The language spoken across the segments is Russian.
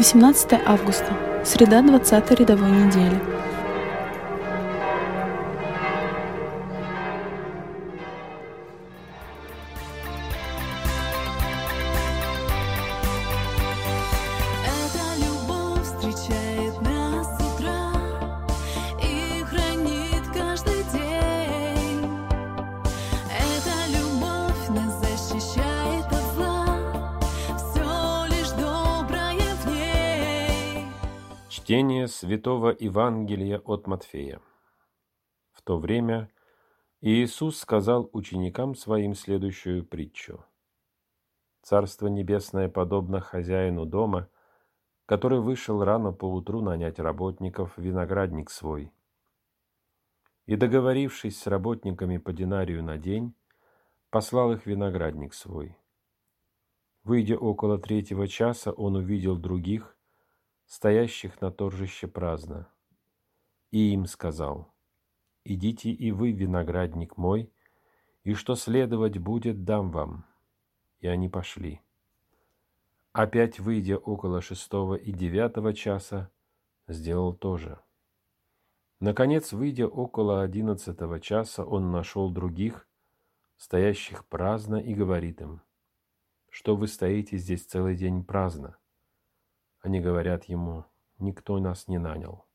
18 августа. Среда 20 рядовой недели. Чтение Святого Евангелия от Матфея. В то время Иисус сказал ученикам своим следующую притчу. «Царство небесное подобно хозяину дома, который вышел рано поутру нанять работников в виноградник свой. И, договорившись с работниками по динарию на день, послал их виноградник свой. Выйдя около третьего часа, он увидел других, стоящих на торжище праздно. И им сказал, «Идите и вы, виноградник мой, и что следовать будет, дам вам». И они пошли. Опять, выйдя около шестого и девятого часа, сделал то же. Наконец, выйдя около одиннадцатого часа, он нашел других, стоящих праздно, и говорит им, «Что вы стоите здесь целый день праздно?» Они говорят ему, никто нас не нанял.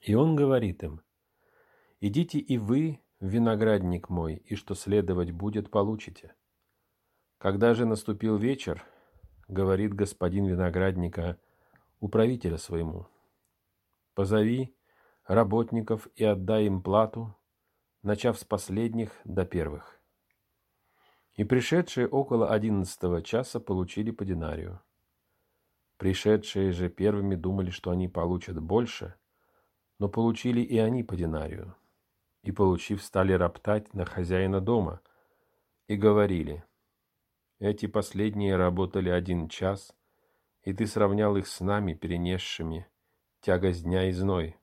И он говорит им, идите и вы виноградник мой, и что следовать будет, получите. Когда же наступил вечер, говорит господин виноградника управителя своему, позови работников и отдай им плату, начав с последних до первых. И пришедшие около одиннадцатого часа получили по динарию. Пришедшие же первыми думали, что они получат больше, но получили и они по динарию. И, получив, стали роптать на хозяина дома и говорили, «Эти последние работали один час, и ты сравнял их с нами, перенесшими тягость дня и зной».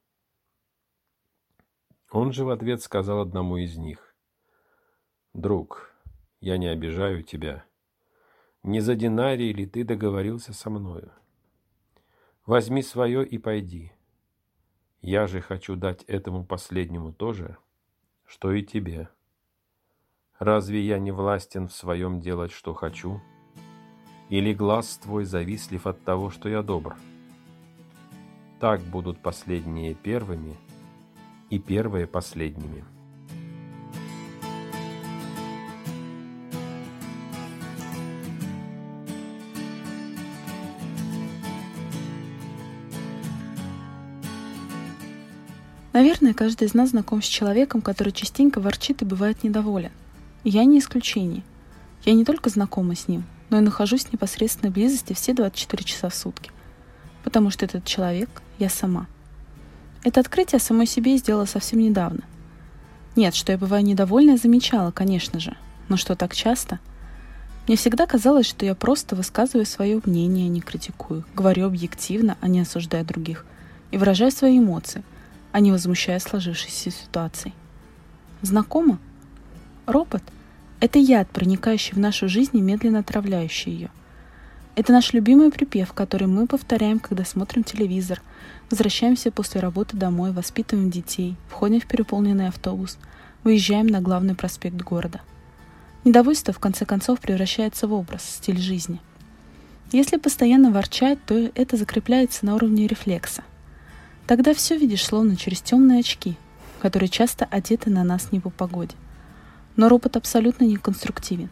Он же в ответ сказал одному из них, «Друг, я не обижаю тебя. Не за динарий ли ты договорился со мною? Возьми свое и пойди. Я же хочу дать этому последнему то же, что и тебе. Разве я не властен в своем делать, что хочу? Или глаз твой завислив от того, что я добр? Так будут последние первыми и первые последними. Наверное, каждый из нас знаком с человеком, который частенько ворчит и бывает недоволен. И я не исключение. Я не только знакома с ним, но и нахожусь в непосредственной близости все 24 часа в сутки. Потому что этот человек — я сама. Это открытие самой себе сделала совсем недавно. Нет, что я бываю недовольна, я замечала, конечно же. Но что так часто? Мне всегда казалось, что я просто высказываю свое мнение, а не критикую. Говорю объективно, а не осуждая других. И выражаю свои эмоции — а не возмущая сложившейся ситуацией. Знакомо? Ропот – это яд, проникающий в нашу жизнь и медленно отравляющий ее. Это наш любимый припев, который мы повторяем, когда смотрим телевизор, возвращаемся после работы домой, воспитываем детей, входим в переполненный автобус, выезжаем на главный проспект города. Недовольство, в конце концов, превращается в образ, стиль жизни. Если постоянно ворчать, то это закрепляется на уровне рефлекса – Тогда все видишь словно через темные очки, которые часто одеты на нас не по погоде. Но ропот абсолютно не конструктивен.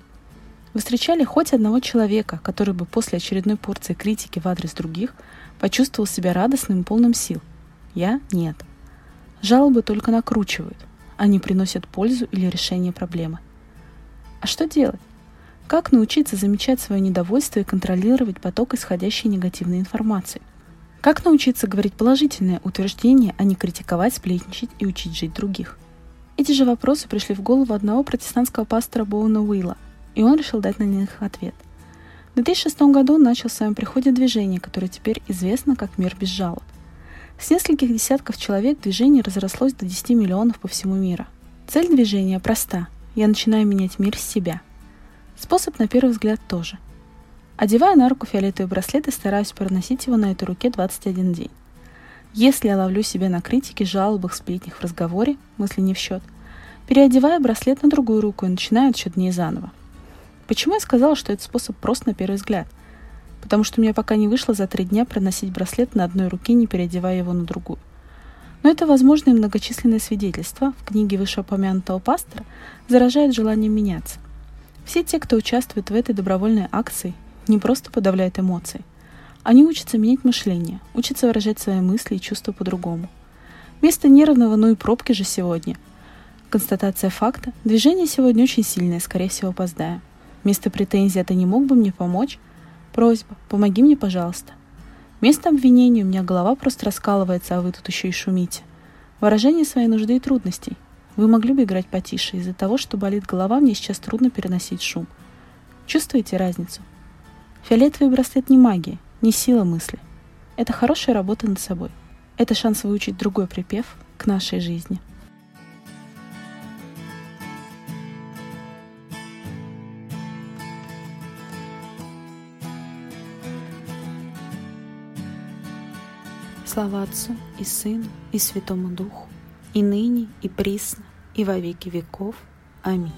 Вы встречали хоть одного человека, который бы после очередной порции критики в адрес других почувствовал себя радостным и полным сил? Я – нет. Жалобы только накручивают, они приносят пользу или решение проблемы. А что делать? Как научиться замечать свое недовольство и контролировать поток исходящей негативной информации – как научиться говорить положительное утверждение, а не критиковать, сплетничать и учить жить других? Эти же вопросы пришли в голову одного протестантского пастора Боуна Уилла, и он решил дать на них ответ. В 2006 году он начал в своем приходе движение, которое теперь известно как «Мир без жалоб». С нескольких десятков человек движение разрослось до 10 миллионов по всему миру. Цель движения проста. Я начинаю менять мир с себя. Способ на первый взгляд тоже. Одевая на руку фиолетовый браслет и стараюсь проносить его на этой руке 21 день. Если я ловлю себя на критике, жалобах, сплетнях в разговоре, мысли не в счет, переодеваю браслет на другую руку и начинаю отсчет дней заново. Почему я сказала, что этот способ прост на первый взгляд? Потому что меня пока не вышло за три дня проносить браслет на одной руке, не переодевая его на другую. Но это возможно и многочисленные свидетельства в книге вышеупомянутого пастора заражают желанием меняться. Все те, кто участвует в этой добровольной акции, не просто подавляют эмоции. Они учатся менять мышление, учатся выражать свои мысли и чувства по-другому. Вместо нервного «ну и пробки же сегодня» Констатация факта. Движение сегодня очень сильное, скорее всего, опоздаю. Вместо претензии «А ты не мог бы мне помочь?» Просьба «Помоги мне, пожалуйста». Вместо обвинения у меня голова просто раскалывается, а вы тут еще и шумите. Выражение своей нужды и трудностей. Вы могли бы играть потише. Из-за того, что болит голова, мне сейчас трудно переносить шум. Чувствуете разницу? Фиолетовый браслет не магия, не сила мысли. Это хорошая работа над собой. Это шанс выучить другой припев к нашей жизни. Слава Отцу и Сыну и Святому Духу, и ныне, и присно, и во веки веков. Аминь.